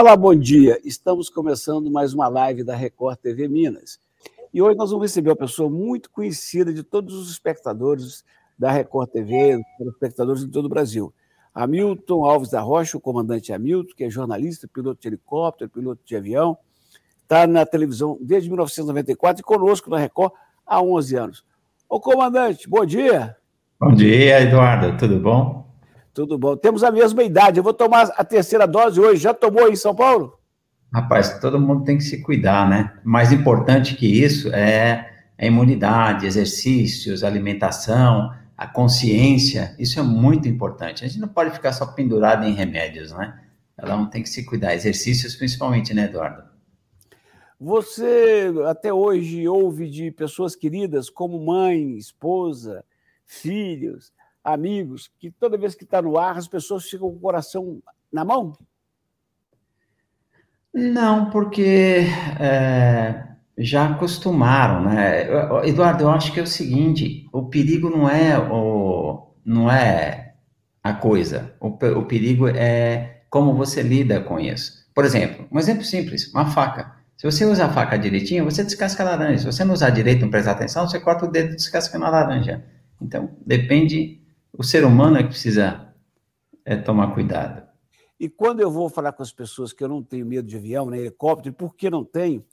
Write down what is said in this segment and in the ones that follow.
Olá, bom dia. Estamos começando mais uma live da Record TV Minas. E hoje nós vamos receber uma pessoa muito conhecida de todos os espectadores da Record TV, espectadores de todo o Brasil. Hamilton Alves da Rocha, o comandante Hamilton, que é jornalista, piloto de helicóptero, piloto de avião, está na televisão desde 1994 e conosco na Record há 11 anos. Ô, comandante, bom dia. Bom dia, Eduardo, tudo bom? Tudo bom. Temos a mesma idade. Eu vou tomar a terceira dose hoje. Já tomou aí em São Paulo? Rapaz, todo mundo tem que se cuidar, né? Mais importante que isso é a imunidade, exercícios, alimentação, a consciência. Isso é muito importante. A gente não pode ficar só pendurado em remédios, né? Ela não tem que se cuidar. Exercícios principalmente, né, Eduardo? Você até hoje ouve de pessoas queridas como mãe, esposa, filhos, amigos, que toda vez que está no ar as pessoas ficam com o coração na mão? Não, porque é, já acostumaram, né? Eduardo, eu acho que é o seguinte: o perigo não é o, não é a coisa, o, o perigo é como você lida com isso. Por exemplo, um exemplo simples: uma faca. Se você usa a faca direitinho, você descasca a laranja. Se você não usar direito, não prestar atenção, você corta o dedo e descasca na laranja. Então, depende o ser humano é que precisa é, tomar cuidado. E quando eu vou falar com as pessoas que eu não tenho medo de avião, nem helicóptero, por que não tenho?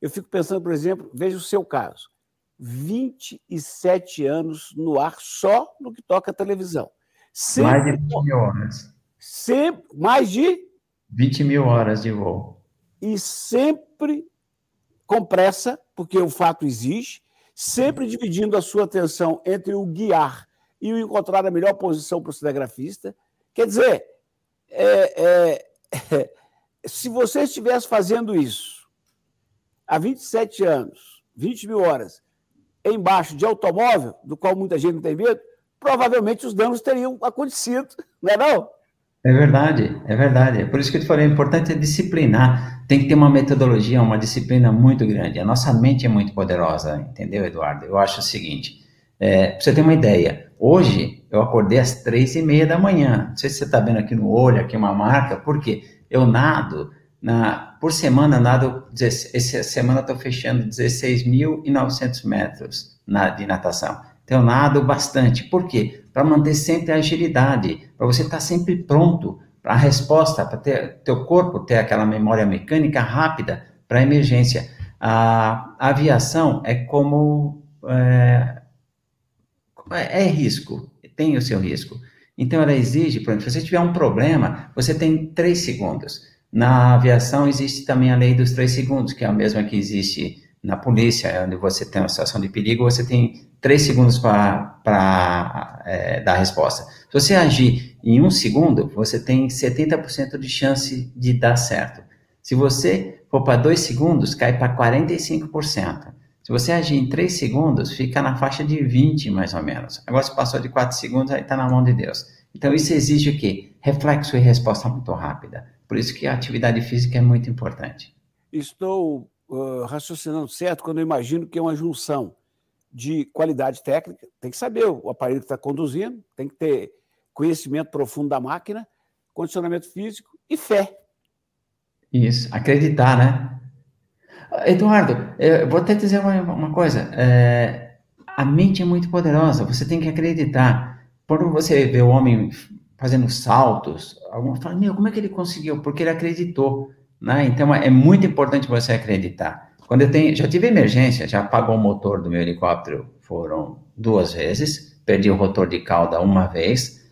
Eu fico pensando, por exemplo, veja o seu caso. 27 anos no ar só no que toca a televisão. Sempre, mais de 20 mil horas. Sempre, mais de? 20 mil horas de voo. E sempre com pressa, porque o fato existe, sempre dividindo a sua atenção entre o guiar e encontrar a melhor posição para o cinegrafista. Quer dizer, é, é, se você estivesse fazendo isso há 27 anos, 20 mil horas, embaixo de automóvel, do qual muita gente não tem medo, provavelmente os danos teriam acontecido, não é não? É verdade, é verdade. É por isso que eu te falei, o importante é disciplinar. Tem que ter uma metodologia, uma disciplina muito grande. A nossa mente é muito poderosa, entendeu, Eduardo? Eu acho o seguinte, é, para você ter uma ideia, Hoje eu acordei às três e meia da manhã. Não sei se você está vendo aqui no olho, aqui uma marca, porque eu nado na, por semana, nado, essa semana estou fechando 16.900 metros na, de natação. Então eu nado bastante. Por quê? Para manter sempre a agilidade, para você estar tá sempre pronto para a resposta, para ter teu corpo ter aquela memória mecânica rápida para emergência. A, a aviação é como é, é, risco, tem o seu risco. Então, ela exige, por exemplo, se você tiver um problema, você tem três segundos. Na aviação existe também a lei dos três segundos, que é a mesma que existe na polícia, onde você tem uma situação de perigo, você tem três segundos para é, dar a resposta. Se você agir em um segundo, você tem 70% de chance de dar certo. Se você for para dois segundos, cai para 45%. Se você agir em 3 segundos, fica na faixa de 20, mais ou menos. Agora, se passou de 4 segundos, aí está na mão de Deus. Então, isso exige o quê? Reflexo e resposta muito rápida. Por isso que a atividade física é muito importante. Estou uh, raciocinando certo quando eu imagino que é uma junção de qualidade técnica, tem que saber o aparelho que está conduzindo, tem que ter conhecimento profundo da máquina, condicionamento físico e fé. Isso, acreditar, né? Eduardo, eu vou até dizer uma, uma coisa. É, a mente é muito poderosa, você tem que acreditar. Quando você vê o homem fazendo saltos, alguns falam, meu, como é que ele conseguiu? Porque ele acreditou. Né? Então, é muito importante você acreditar. Quando eu tenho, já tive emergência, já apagou o motor do meu helicóptero, foram duas vezes, perdi o rotor de cauda uma vez.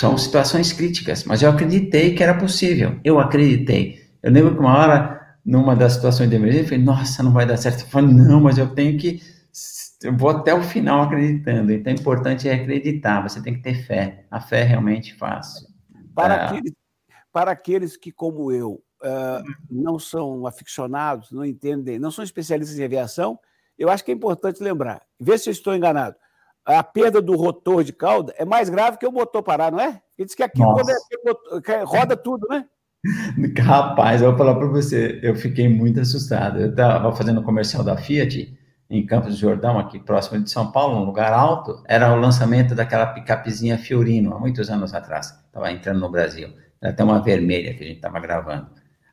São situações críticas, mas eu acreditei que era possível. Eu acreditei. Eu lembro que uma hora numa das situações de emergência, eu falei, nossa, não vai dar certo. Eu falei, não, mas eu tenho que, eu vou até o final acreditando. Então, o importante é acreditar, você tem que ter fé. A fé realmente faz. Para, é... aqueles, para aqueles que, como eu, uh, não são aficionados, não entendem, não são especialistas em aviação, eu acho que é importante lembrar, vê se eu estou enganado, a perda do rotor de cauda é mais grave que o motor parar, não é? Ele diz que aqui quando é, roda tudo, né? Rapaz, eu vou falar para você, eu fiquei muito assustado. Eu estava fazendo um comercial da Fiat em Campos do Jordão, aqui próximo de São Paulo, um lugar alto. Era o lançamento daquela picapezinha Fiorino, há muitos anos atrás. Estava entrando no Brasil. Era até uma vermelha que a gente estava gravando.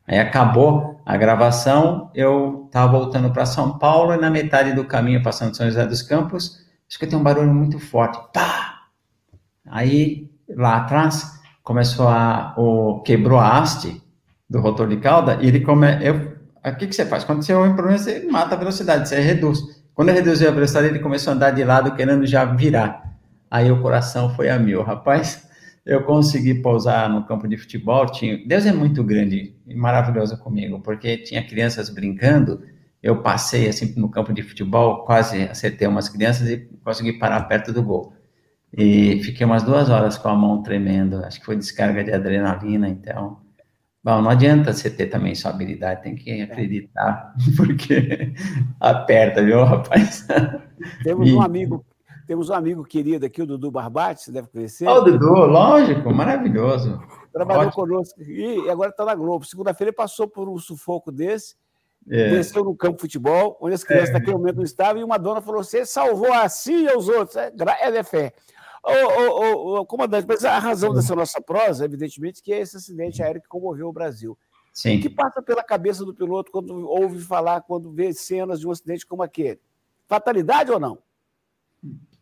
Aí acabou a gravação, eu estava voltando para São Paulo e na metade do caminho, passando São José dos Campos, escutei um barulho muito forte. Pá! Aí, lá atrás, começou a... O, quebrou a haste do rotor de cauda e ele come... Eu, o que, que você faz? Quando você ouve um problema, você mata a velocidade, você reduz. Quando eu reduzi a velocidade, ele começou a andar de lado, querendo já virar. Aí o coração foi a mil. Rapaz, eu consegui pousar no campo de futebol. Tinha... Deus é muito grande e maravilhoso comigo, porque tinha crianças brincando. Eu passei assim no campo de futebol, quase acertei umas crianças e consegui parar perto do gol. E fiquei umas duas horas com a mão tremendo. Acho que foi descarga de adrenalina, então. Bom, não adianta você ter também sua habilidade, tem que acreditar, porque aperta, viu, rapaz? Temos e... um amigo temos um amigo querido aqui, o Dudu Barbati, você deve conhecer. Oh, o Dudu, lógico, maravilhoso. Trabalhou Ótimo. conosco e agora está na Globo. Segunda-feira ele passou por um sufoco desse, é. desceu no campo de futebol, onde as crianças é. naquele momento não estavam, e uma dona falou: Você salvou assim e os outros. É, é de fé. Ô, ô, ô, comandante, mas a razão dessa nossa prosa, evidentemente, que é esse acidente aéreo que comoveu o Brasil. Sim. O que passa pela cabeça do piloto quando ouve falar, quando vê cenas de um acidente como aquele? Fatalidade ou não?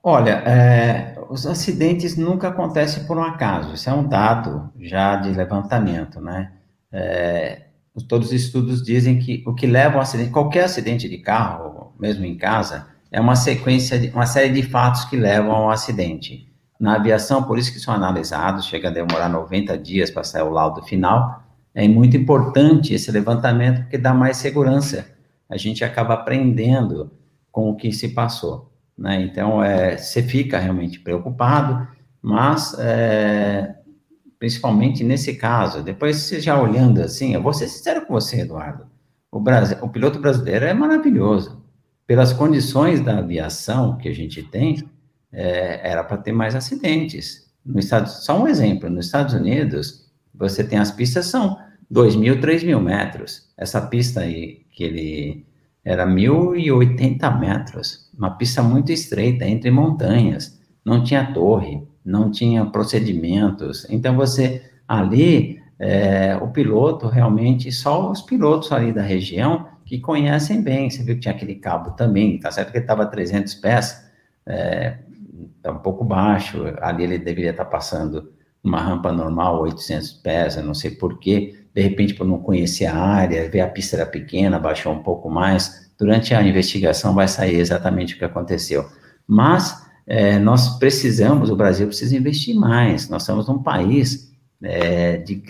Olha, é, os acidentes nunca acontecem por um acaso, isso é um dado já de levantamento, né? É, todos os estudos dizem que o que leva ao acidente, qualquer acidente de carro, mesmo em casa, é uma sequência, de, uma série de fatos que levam ao acidente. Na aviação, por isso que são analisados, chega a demorar 90 dias para sair o laudo final, é muito importante esse levantamento porque dá mais segurança. A gente acaba aprendendo com o que se passou. Né? Então, é, você fica realmente preocupado, mas é, principalmente nesse caso, depois você já olhando assim, eu vou ser sincero com você, Eduardo, o, Brasil, o piloto brasileiro é maravilhoso. Pelas condições da aviação que a gente tem, é, era para ter mais acidentes. No estado, só um exemplo, nos Estados Unidos, você tem as pistas são 2 mil, 3 mil metros. Essa pista aí, que ele era 1.080 metros, uma pista muito estreita, entre montanhas, não tinha torre, não tinha procedimentos, então você, ali, é, o piloto realmente, só os pilotos ali da região que conhecem bem, você viu que tinha aquele cabo também, tá certo que ele estava a 300 pés, é, tá um pouco baixo, ali ele deveria estar tá passando uma rampa normal, 800 pés, eu não sei porquê, de repente por não conhecer a área, ver a pista era pequena, baixou um pouco mais. Durante a investigação vai sair exatamente o que aconteceu. Mas é, nós precisamos, o Brasil precisa investir mais. Nós somos um país é, de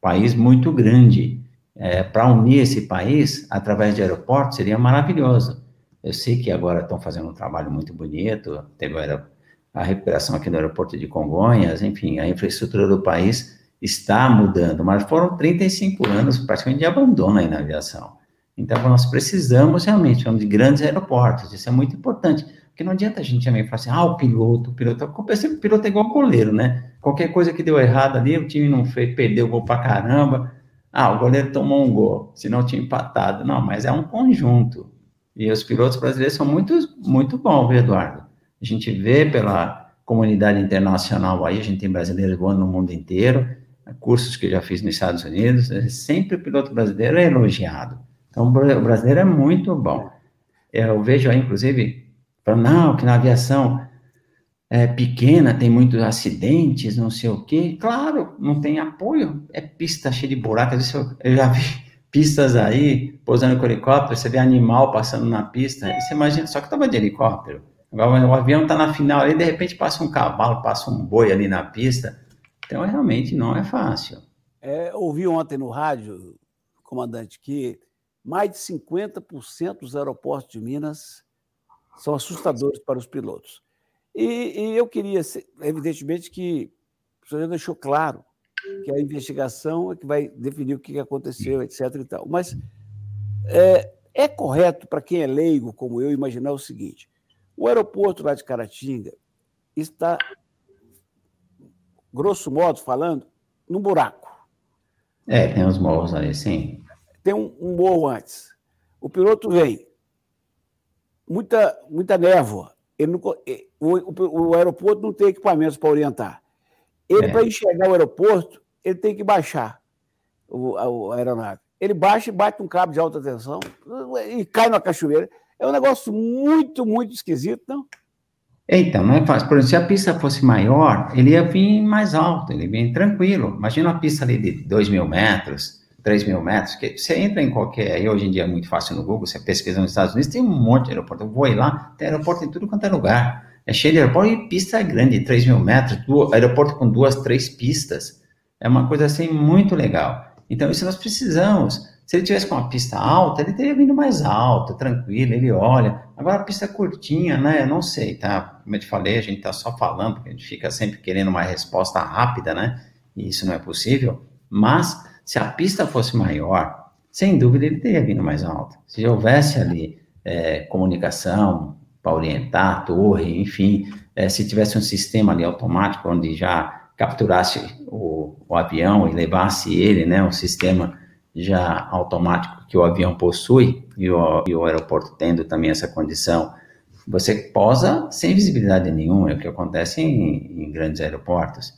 país muito grande. É, Para unir esse país através de aeroportos seria maravilhoso. Eu sei que agora estão fazendo um trabalho muito bonito, teve a recuperação aqui no aeroporto de Congonhas, enfim, a infraestrutura do país está mudando, mas foram 35 anos praticamente de abandono aí na aviação. Então, nós precisamos realmente de grandes aeroportos, isso é muito importante, porque não adianta a gente também falar assim, ah, o piloto, o piloto, o piloto é igual goleiro, né? Qualquer coisa que deu errado ali, o time não fez, perdeu o gol pra caramba, ah, o goleiro tomou um gol, senão tinha empatado. Não, mas é um conjunto. E os pilotos brasileiros são muito, muito bons, Eduardo? A gente vê pela comunidade internacional aí, a gente tem brasileiros voando no mundo inteiro, cursos que eu já fiz nos Estados Unidos, é sempre o piloto brasileiro é elogiado. Então, o brasileiro é muito bom. Eu vejo aí, inclusive, falando, não, que na aviação é pequena, tem muitos acidentes, não sei o quê. Claro, não tem apoio, é pista cheia de buracos. Eu já vi pistas aí, pousando com helicóptero, você vê animal passando na pista, você imagina, só que estava de helicóptero. Agora, o avião está na final ali, de repente passa um cavalo, passa um boi ali na pista. Então, realmente não é fácil. É, ouvi ontem no rádio, comandante, que mais de 50% dos aeroportos de Minas são assustadores para os pilotos. E, e eu queria, evidentemente, que o senhor deixou claro que a investigação é que vai definir o que aconteceu, etc. E tal. Mas é, é correto para quem é leigo, como eu, imaginar o seguinte: o aeroporto lá de Caratinga está grosso modo falando, num buraco. É, tem os morros ali, sim. Tem um, um morro antes. O piloto vem, muita, muita névoa. Ele não, o, o, o aeroporto não tem equipamentos para orientar. Ele, é. para enxergar o aeroporto, ele tem que baixar. o, a, a aeronave. Ele baixa e bate um cabo de alta tensão e cai na cachoeira. É um negócio muito, muito esquisito, não? Então, não é fácil. Por exemplo, se a pista fosse maior, ele ia vir mais alto, ele ia vir tranquilo. Imagina uma pista ali de 2 mil metros, 3 mil metros, que você entra em qualquer, aí hoje em dia é muito fácil no Google, você pesquisa nos Estados Unidos, tem um monte de aeroporto. Eu vou lá, tem aeroporto em tudo quanto é lugar. É cheio de aeroporto e pista grande, 3 mil metros, aeroporto com duas, três pistas. É uma coisa assim muito legal. Então, isso nós precisamos. Se ele tivesse com uma pista alta, ele teria vindo mais alto, tranquilo, ele olha. Agora a pista é curtinha, né? Não sei, tá? Como eu te falei, a gente tá só falando, porque a gente fica sempre querendo uma resposta rápida, né? E isso não é possível. Mas, se a pista fosse maior, sem dúvida ele teria vindo mais alto. Se houvesse ali é, comunicação para orientar a torre, enfim, é, se tivesse um sistema ali automático onde já capturasse o, o avião e levasse ele, né? Um sistema já automático que o avião possui, e o, e o aeroporto tendo também essa condição, você posa sem visibilidade nenhuma, é o que acontece em, em grandes aeroportos.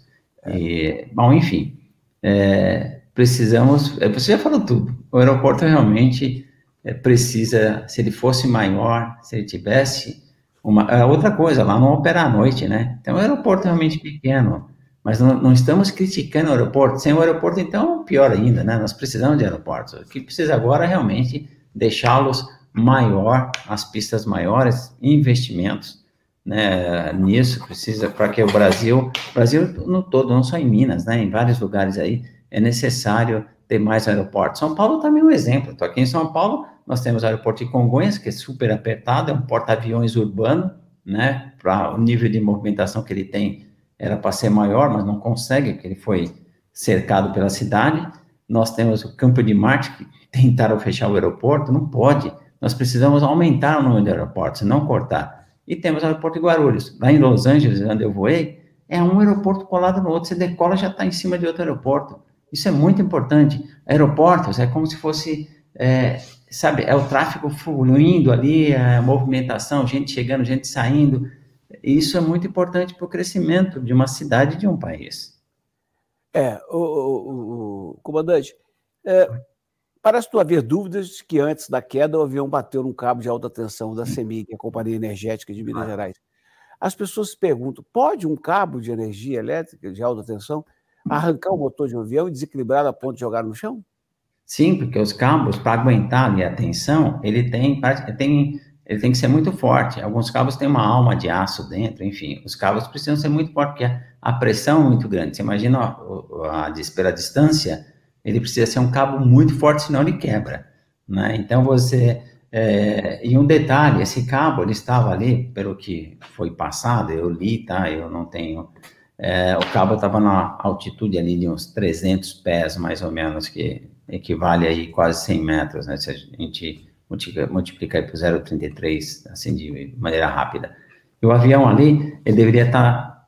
E, bom, enfim, é, precisamos, é, você já falou tudo, o aeroporto realmente é, precisa, se ele fosse maior, se ele tivesse uma, é, outra coisa, lá não opera à noite, né? Então, o aeroporto é realmente pequeno, mas não, não, estamos criticando o aeroporto. Sem o aeroporto, então, pior ainda, né? Nós precisamos de aeroportos. O que precisa agora é realmente deixá-los maior, as pistas maiores, investimentos né, nisso, precisa para que o Brasil, Brasil no todo, não só em Minas, né, em vários lugares aí, é necessário ter mais aeroportos. São Paulo também é um exemplo. Estou aqui em São Paulo, nós temos o aeroporto de Congonhas, que é super apertado, é um porta-aviões urbano, né, para o nível de movimentação que ele tem era para ser maior, mas não consegue, porque ele foi cercado pela cidade. Nós temos o Campo de Marte, que tentaram fechar o aeroporto, não pode. Nós precisamos aumentar o número de aeroportos, não cortar. E temos o aeroporto de Guarulhos. Lá em Los Angeles, onde eu voei, é um aeroporto colado no outro. Você decola, já está em cima de outro aeroporto. Isso é muito importante. Aeroportos é como se fosse, é, sabe, é o tráfego fluindo ali, a movimentação, gente chegando, gente saindo isso é muito importante para o crescimento de uma cidade de um país. É, o, o, o comandante, é, parece não haver dúvidas que antes da queda o avião bateu num cabo de alta tensão da CEMIG, a Companhia Energética de Minas Gerais. As pessoas se perguntam: pode um cabo de energia elétrica de alta tensão arrancar o motor de um avião e desequilibrar a ponto de jogar no chão? Sim, porque os cabos, para aguentar ali a tensão, ele tem, tem ele tem que ser muito forte. Alguns cabos têm uma alma de aço dentro, enfim, os cabos precisam ser muito fortes, porque a pressão é muito grande. Você imagina a, a, pela distância, ele precisa ser um cabo muito forte, senão ele quebra. Né? Então você. É, e um detalhe, esse cabo ele estava ali, pelo que foi passado, eu li, tá? Eu não tenho. É, o cabo estava na altitude ali de uns 300 pés, mais ou menos, que equivale aí quase 100 metros, né? Se a gente multiplicar por 0,33, assim, de maneira rápida. E o avião ali, ele deveria estar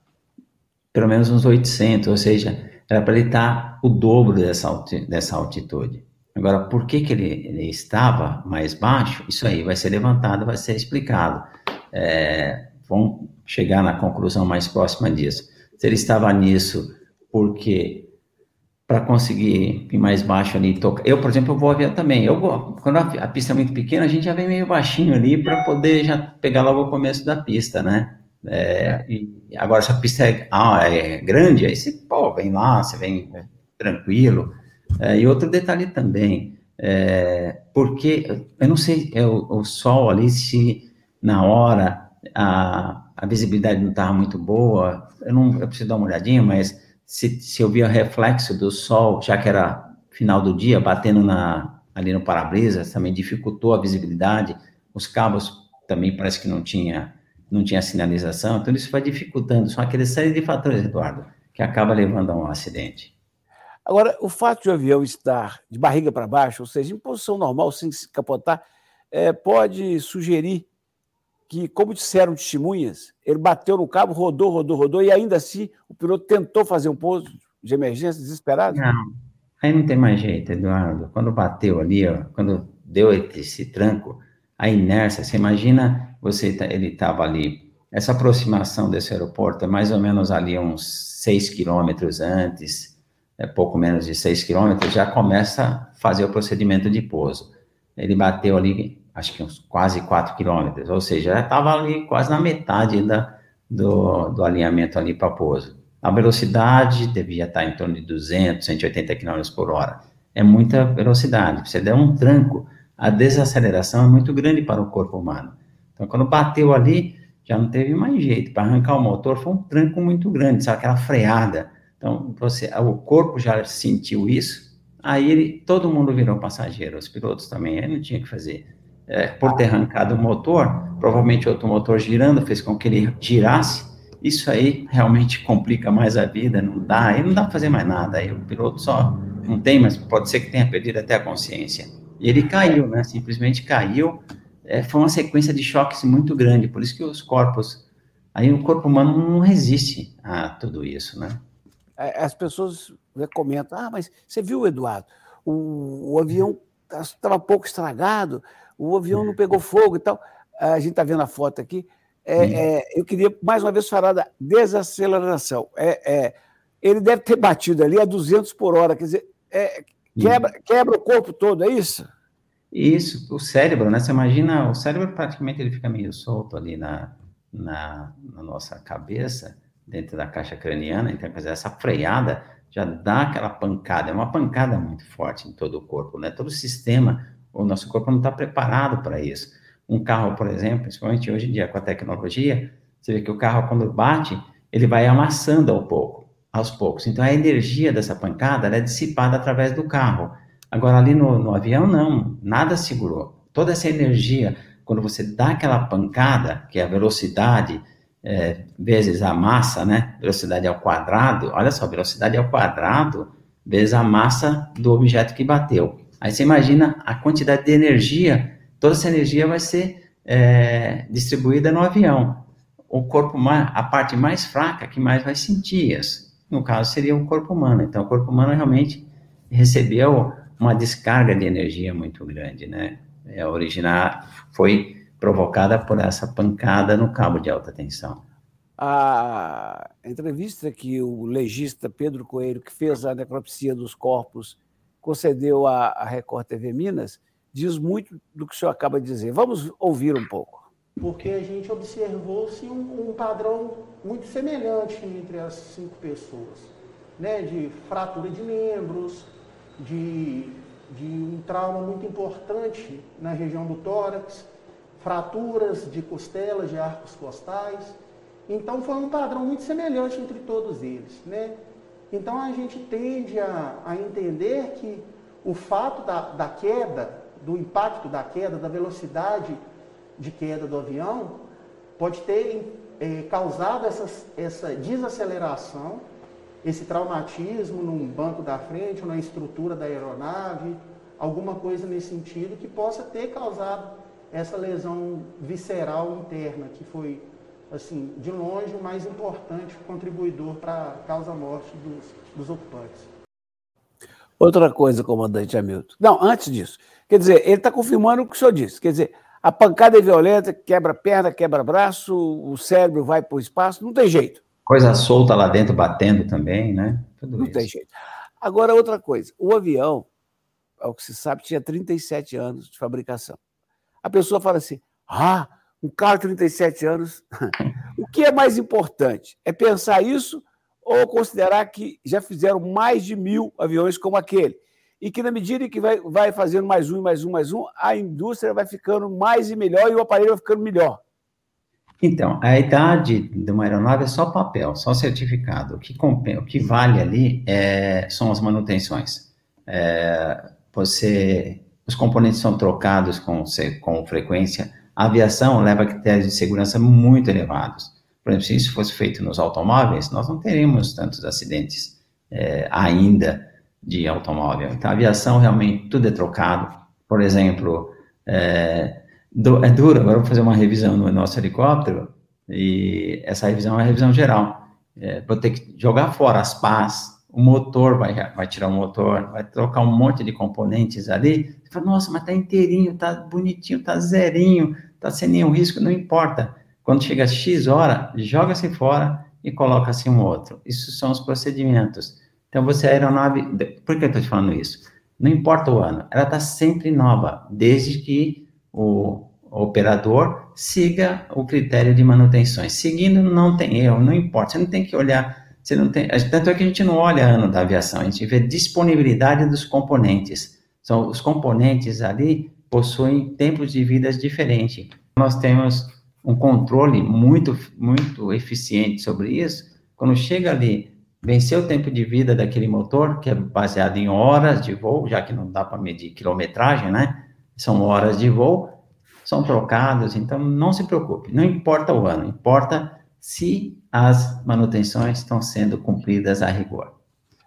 pelo menos uns 800, ou seja, era para ele estar o dobro dessa, dessa altitude. Agora, por que, que ele, ele, estava mais baixo? Isso aí vai ser levantado, vai ser explicado. É, vamos chegar na conclusão mais próxima disso. Se ele estava nisso porque para conseguir ir mais baixo ali. Tocar. Eu, por exemplo, eu vou avião também. Eu vou, quando a, a, pista é muito pequena, a gente já vem meio baixinho ali para poder já pegar logo o começo da pista, né? É, e agora, se a pista é, ah, é, grande, aí você pô, vem lá, você vem tranquilo. É, e outro detalhe também, é, porque eu não sei, é o, o sol ali, se na hora a, a visibilidade não estava muito boa, eu não eu preciso dar uma olhadinha, mas se, se eu via reflexo do sol, já que era final do dia, batendo na, ali no para-brisa, também dificultou a visibilidade. Os cabos também parece que não tinha, não tinha sinalização, então isso vai dificultando. São aqueles série de fatores, Eduardo, que acaba levando a um acidente. Agora, o fato de o avião estar de barriga para baixo, ou seja, em posição normal, sem se capotar, é, pode sugerir que, como disseram testemunhas, ele bateu no cabo, rodou, rodou, rodou, e ainda assim o piloto tentou fazer um pouso de emergência desesperado? Não, aí não tem mais jeito, Eduardo. Quando bateu ali, ó, quando deu esse tranco, a inércia, você imagina, você tá, ele estava ali, essa aproximação desse aeroporto é mais ou menos ali uns 6 quilômetros antes, é pouco menos de 6 quilômetros, já começa a fazer o procedimento de pouso. Ele bateu ali, acho que uns quase 4 quilômetros, ou seja, já estava ali quase na metade da, do, do alinhamento ali para pouso. A velocidade devia estar em torno de 200, 180 km por hora. É muita velocidade. Você der um tranco, a desaceleração é muito grande para o corpo humano. Então, quando bateu ali, já não teve mais jeito. Para arrancar o motor foi um tranco muito grande, sabe? Aquela freada. Então, você, o corpo já sentiu isso, aí ele, todo mundo virou passageiro, os pilotos também, aí não tinha que fazer. É, por ter arrancado o motor, provavelmente outro motor girando fez com que ele girasse, isso aí realmente complica mais a vida, não dá, aí não dá para fazer mais nada, aí o piloto só não tem, mas pode ser que tenha perdido até a consciência. E ele caiu, né, simplesmente caiu, é, foi uma sequência de choques muito grande, por isso que os corpos, aí o corpo humano não resiste a tudo isso, né. É, as pessoas comentam, ah, mas você viu, Eduardo, o, o avião estava pouco estragado, o avião não pegou fogo e tal. A gente está vendo a foto aqui, é, é, eu queria mais uma vez falar da desaceleração. É, é ele deve ter batido ali a 200 por hora, quer dizer, é, quebra, quebra o corpo todo, é isso? Isso, o cérebro, né? Você imagina, o cérebro praticamente ele fica meio solto ali na, na, na nossa cabeça, dentro da caixa craniana, então, quer dizer, essa freada já dá aquela pancada, é uma pancada muito forte em todo o corpo, né? Todo o sistema, o nosso corpo não está preparado para isso. Um carro, por exemplo, principalmente hoje em dia com a tecnologia, você vê que o carro, quando bate, ele vai amassando ao pouco, aos poucos. Então, a energia dessa pancada é dissipada através do carro. Agora, ali no, no avião, não, nada segurou. Toda essa energia, quando você dá aquela pancada, que é a velocidade, é, vezes a massa, né? Velocidade ao quadrado, olha só, velocidade ao quadrado vezes a massa do objeto que bateu. Aí você imagina a quantidade de energia toda essa energia vai ser é, distribuída no avião. O corpo, a parte mais fraca que mais vai sentir isso. No caso, seria o corpo humano. Então, o corpo humano realmente recebeu uma descarga de energia muito grande, né? É, originar, foi provocada por essa pancada no cabo de alta tensão. A entrevista que o legista Pedro Coelho, que fez a necropsia dos corpos, concedeu à Record TV Minas, diz muito do que o senhor acaba de dizer. Vamos ouvir um pouco. Porque a gente observou-se um, um, padrão muito semelhante entre as cinco pessoas, né? de fratura de membros, de, de um trauma muito importante na região do tórax, fraturas de costelas, de arcos costais. Então foi um padrão muito semelhante entre todos eles. Né? Então a gente tende a, a entender que o fato da, da queda do impacto da queda, da velocidade de queda do avião, pode ter é, causado essas, essa desaceleração, esse traumatismo num banco da frente ou na estrutura da aeronave, alguma coisa nesse sentido que possa ter causado essa lesão visceral interna, que foi, assim, de longe o mais importante contribuidor para a causa-morte dos, dos ocupantes. Outra coisa, comandante Hamilton. Não, antes disso. Quer dizer, ele está confirmando o que o senhor disse. Quer dizer, a pancada é violenta, quebra perna, quebra braço, o cérebro vai para o espaço, não tem jeito. Coisa solta lá dentro, batendo também, né? Tudo não isso. tem jeito. Agora, outra coisa. O avião, ao que se sabe, tinha 37 anos de fabricação. A pessoa fala assim: ah, um carro de 37 anos. o que é mais importante? É pensar isso ou considerar que já fizeram mais de mil aviões como aquele. E que, na medida que vai, vai fazendo mais um, mais um, mais um, a indústria vai ficando mais e melhor e o aparelho vai ficando melhor. Então, a idade de uma aeronave é só papel, só certificado. O que, o que vale ali é, são as manutenções. É, você, os componentes são trocados com, com frequência. A aviação leva critérios de segurança muito elevados. Por exemplo, se isso fosse feito nos automóveis, nós não teríamos tantos acidentes é, ainda de automóvel. Então, a aviação realmente tudo é trocado. Por exemplo, é, do, é duro, agora vou fazer uma revisão no nosso helicóptero, e essa revisão é uma revisão geral. É, vou ter que jogar fora as pás, o motor vai, vai tirar o motor, vai trocar um monte de componentes ali. Você fala, nossa, mas tá inteirinho, tá bonitinho, tá zerinho, tá sem nenhum risco, não importa. Quando chega X hora, joga-se fora e coloca-se um outro. Isso são os procedimentos. Então, você, a aeronave, por que eu estou te falando isso? Não importa o ano, ela está sempre nova, desde que o operador siga o critério de manutenções. Seguindo, não tem erro, não importa, você não tem que olhar, você não tem, tanto é que a gente não olha ano da aviação, a gente vê disponibilidade dos componentes. São os componentes ali possuem tempos de vida diferentes. Nós temos um controle muito, muito eficiente sobre isso. Quando chega ali, vencer o tempo de vida daquele motor, que é baseado em horas de voo, já que não dá para medir quilometragem, né? São horas de voo, são trocados, então não se preocupe, não importa o ano, importa se as manutenções estão sendo cumpridas a rigor.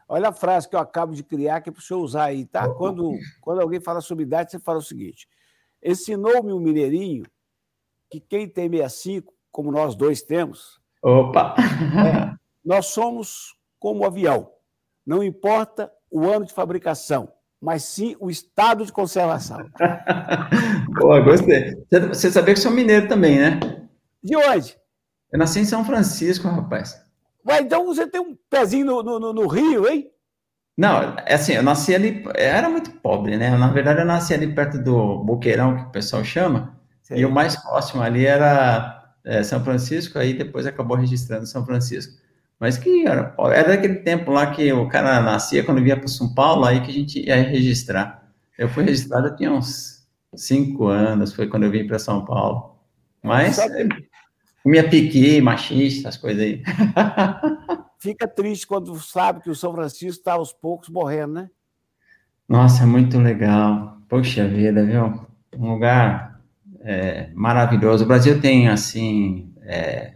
Olha a frase que eu acabo de criar, que é para o senhor usar aí, tá? Quando, quando alguém fala sobre idade, você fala o seguinte: ensinou-me um mineirinho que quem tem 65, como nós dois temos, Opa! É, nós somos como o avião. Não importa o ano de fabricação, mas sim o estado de conservação. Boa, gostei. Você sabia que sou mineiro também, né? De onde? Eu nasci em São Francisco, rapaz. Ué, então você tem um pezinho no, no, no Rio, hein? Não, é assim, eu nasci ali, era muito pobre, né? Na verdade, eu nasci ali perto do Boqueirão, que o pessoal chama, Sim. e o mais próximo ali era é, São Francisco, aí depois acabou registrando São Francisco. Mas que era, era daquele tempo lá que o cara nascia quando via para São Paulo, aí que a gente ia registrar. Eu fui registrado, eu tinha uns cinco anos, foi quando eu vim para São Paulo. Mas comia piqui, machista, essas coisas aí. Fica triste quando sabe que o São Francisco está aos poucos morrendo, né? Nossa, é muito legal. Poxa vida, viu? Um lugar é, maravilhoso. O Brasil tem, assim, é,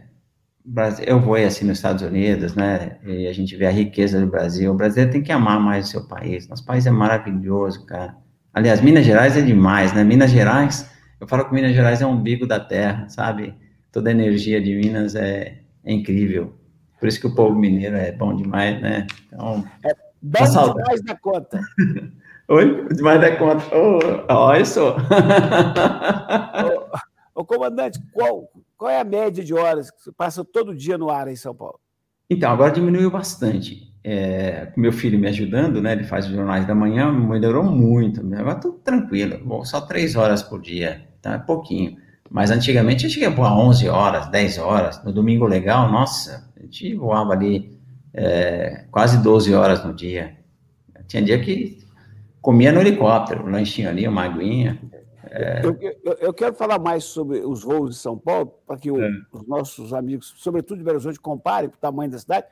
eu vou assim nos Estados Unidos, né? E a gente vê a riqueza do Brasil. O Brasil tem que amar mais o seu país. Nosso país é maravilhoso, cara. Aliás, Minas Gerais é demais, né? Minas Gerais, eu falo que Minas Gerais é um umbigo da terra, sabe? Toda a energia de Minas é, é incrível. Por isso que o povo mineiro é bom demais, né? Então, é bom demais da conta. Oi? Demais da conta. Olha só. ô, comandante, qual, qual é a média de horas que você passa todo dia no ar em São Paulo? Então, agora diminuiu bastante. É, meu filho me ajudando, né? Ele faz os jornais da manhã, melhorou muito. Agora tudo tranquilo, vou só três horas por dia, tá? É pouquinho. Mas antigamente eu cheguei a voar 11 horas, 10 horas. No domingo legal, nossa, a gente voava ali é, quase 12 horas no dia. Tinha dia que comia no helicóptero, um lanchinho ali, uma aguinha. É... Eu, eu, eu, quero falar mais sobre os voos de São Paulo, para que o, é. os nossos amigos, sobretudo de Belo Horizonte, comparem com o tamanho da cidade,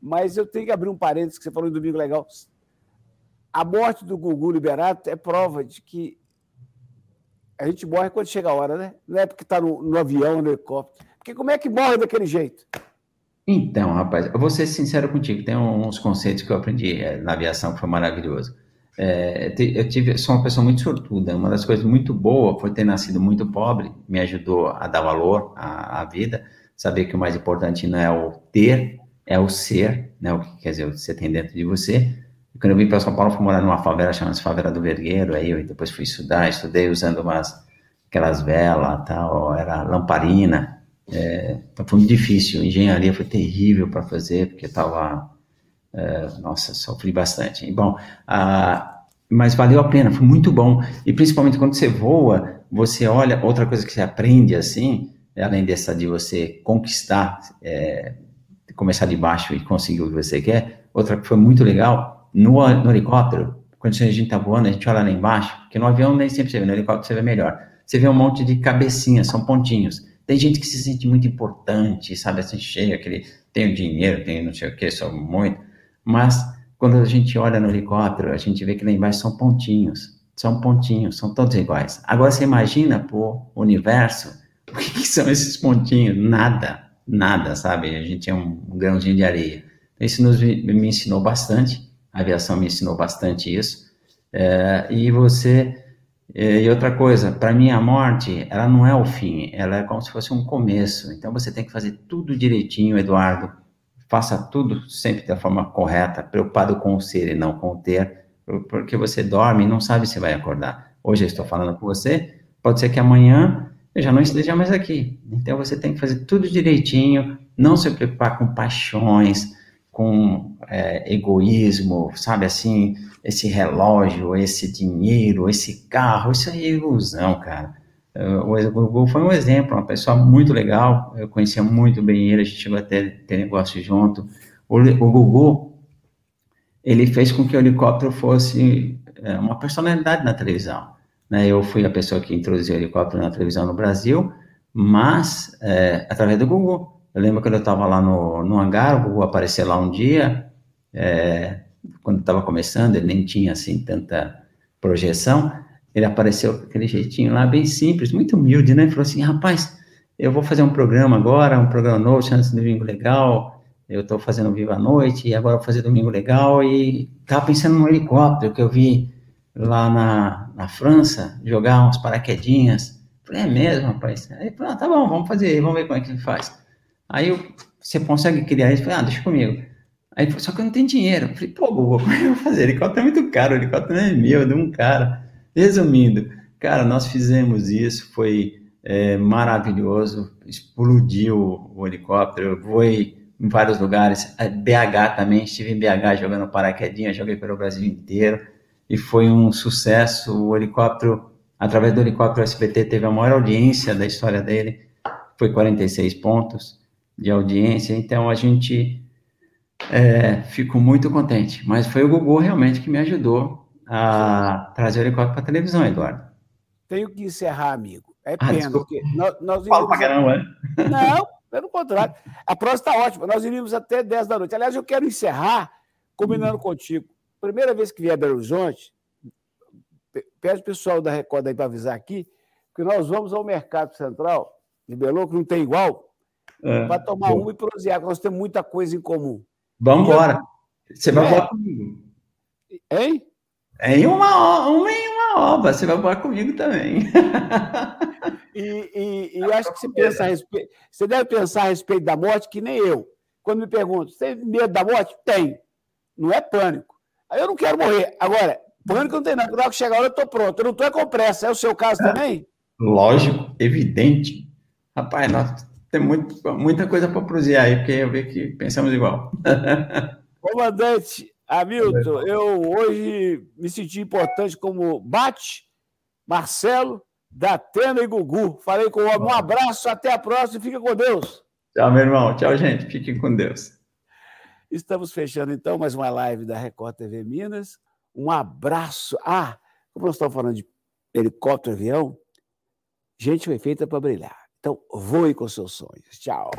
mas eu tenho que abrir um parênteses que você falou em Domingo Legal. A morte do Gugu Liberato é prova de que a gente morre quando chega a hora, né? Não é porque está no, no avião, no helicóptero. Porque como é que morre daquele jeito? Então, rapaz, eu vou ser sincero contigo, tem uns conceitos que eu aprendi é, na aviação que foi maravilhoso. É, eu tive, sou uma pessoa muito sortuda. Uma das coisas muito boas foi ter nascido muito pobre, me ajudou a dar valor à, à vida, saber que o mais importante não é o ter, é o ser, né? O que quer dizer, você tem dentro de você. Quando eu vim para São Paulo, fui morar numa favela chamada Favela do Vergueiro, aí eu depois fui estudar, estudei usando umas aquelas velas, tal, era lamparina. É, então foi muito difícil. Engenharia foi terrível para fazer, porque estava Uh, nossa, sofri bastante. Bom, uh, mas valeu a pena, foi muito bom. E principalmente quando você voa, você olha, outra coisa que você aprende assim, além dessa de você conquistar, é, começar de baixo e conseguir o que você quer, outra que foi muito legal, no, no helicóptero, quando a gente está voando, a gente olha lá embaixo, porque no avião nem sempre você vê, no helicóptero você vê melhor. Você vê um monte de cabecinhas, são pontinhos. Tem gente que se sente muito importante, sabe, assim, cheio, aquele, tem o dinheiro, tem não sei o que, sou muito mas quando a gente olha no helicóptero, a gente vê que lá embaixo são pontinhos. São pontinhos, são todos iguais. Agora você imagina pro universo, o que, que são esses pontinhos? Nada, nada, sabe? A gente é um, um grãozinho de areia. Isso nos, me ensinou bastante, a aviação me ensinou bastante isso. É, e você e outra coisa, para mim a morte, ela não é o fim, ela é como se fosse um começo. Então você tem que fazer tudo direitinho, Eduardo faça tudo sempre da forma correta, preocupado com o ser e não com o ter, porque você dorme e não sabe se vai acordar. Hoje eu estou falando com você, pode ser que amanhã eu já não esteja mais aqui. Então você tem que fazer tudo direitinho, não se preocupar com paixões, com é, egoísmo, sabe assim, esse relógio, esse dinheiro, esse carro, isso é ilusão, cara. O Gugu foi um exemplo, uma pessoa muito legal, eu conhecia muito bem ele, a gente chegou a ter, negócio junto. O, o Gugu, ele fez com que o helicóptero fosse é, uma personalidade na televisão. Né? Eu fui a pessoa que introduziu o helicóptero na televisão no Brasil, mas é, através do Gugu. Eu lembro quando eu estava lá no, no hangar, o apareceu lá um dia, é, quando estava começando, ele nem tinha assim tanta projeção, ele apareceu aquele jeitinho lá, bem simples, muito humilde, né? Ele falou assim, rapaz, eu vou fazer um programa agora, um programa novo, chama do Domingo Legal, eu estou fazendo Viva a Noite, e agora vou fazer Domingo Legal, e estava pensando num helicóptero que eu vi lá na, na França, jogar umas paraquedinhas. Falei, é mesmo, rapaz? Aí, falei, ah, tá bom, vamos fazer, vamos ver como é que ele faz. Aí eu, você consegue criar isso? Falei, ah, deixa comigo. Aí, só que eu não tenho dinheiro. falei, pô, Google, como é que eu vou fazer? Helicóptero é muito caro, helicóptero não é meu, é de um cara. Resumindo, cara, nós fizemos isso, foi é, maravilhoso, explodiu o helicóptero, eu voei em vários lugares, é, BH também, estive em BH jogando paraquedinha, joguei pelo Brasil inteiro, e foi um sucesso, o helicóptero, através do helicóptero SBT, teve a maior audiência da história dele, foi 46 pontos de audiência, então a gente é, ficou muito contente, mas foi o Google realmente que me ajudou a trazer o helicóptero para a televisão, Eduardo. Tenho que encerrar, amigo. É ah, pena, nós, nós Fala pra caramba, né? Não, pelo contrário. A próxima está ótima. Nós iríamos até 10 da noite. Aliás, eu quero encerrar combinando hum. contigo. Primeira vez que vier Belo Horizonte, pede o pessoal da Record aí para avisar aqui, que nós vamos ao Mercado Central de Belo, que não tem igual, é, para tomar bom. uma e prosear, nós temos muita coisa em comum. Vamos embora. Você vai é. voar comigo. Hein? Em uma, uma em uma obra, você vai voar comigo também. e, e, e acho que você, pensa respeito, você deve pensar a respeito da morte que nem eu. Quando me perguntam, você tem medo da morte? Tem. Não é pânico. Aí eu não quero morrer. Agora, pânico não tem nada. Quando chegar a hora, eu estou pronto. Eu não estou é com pressa. É o seu caso também? Lógico, evidente. Rapaz, nós temos muito, muita coisa para prosear aí, porque eu vejo que pensamos igual. Comandante, Hamilton, eu hoje me senti importante como Bate, Marcelo, Datena e Gugu. Falei com o homem. Um abraço, até a próxima e fica com Deus. Tchau, meu irmão. Tchau, gente. Fiquem com Deus. Estamos fechando então mais uma live da Record TV Minas. Um abraço. Ah, como nós estamos falando de helicóptero, avião, gente foi feita para brilhar. Então, voe com seus sonhos. Tchau.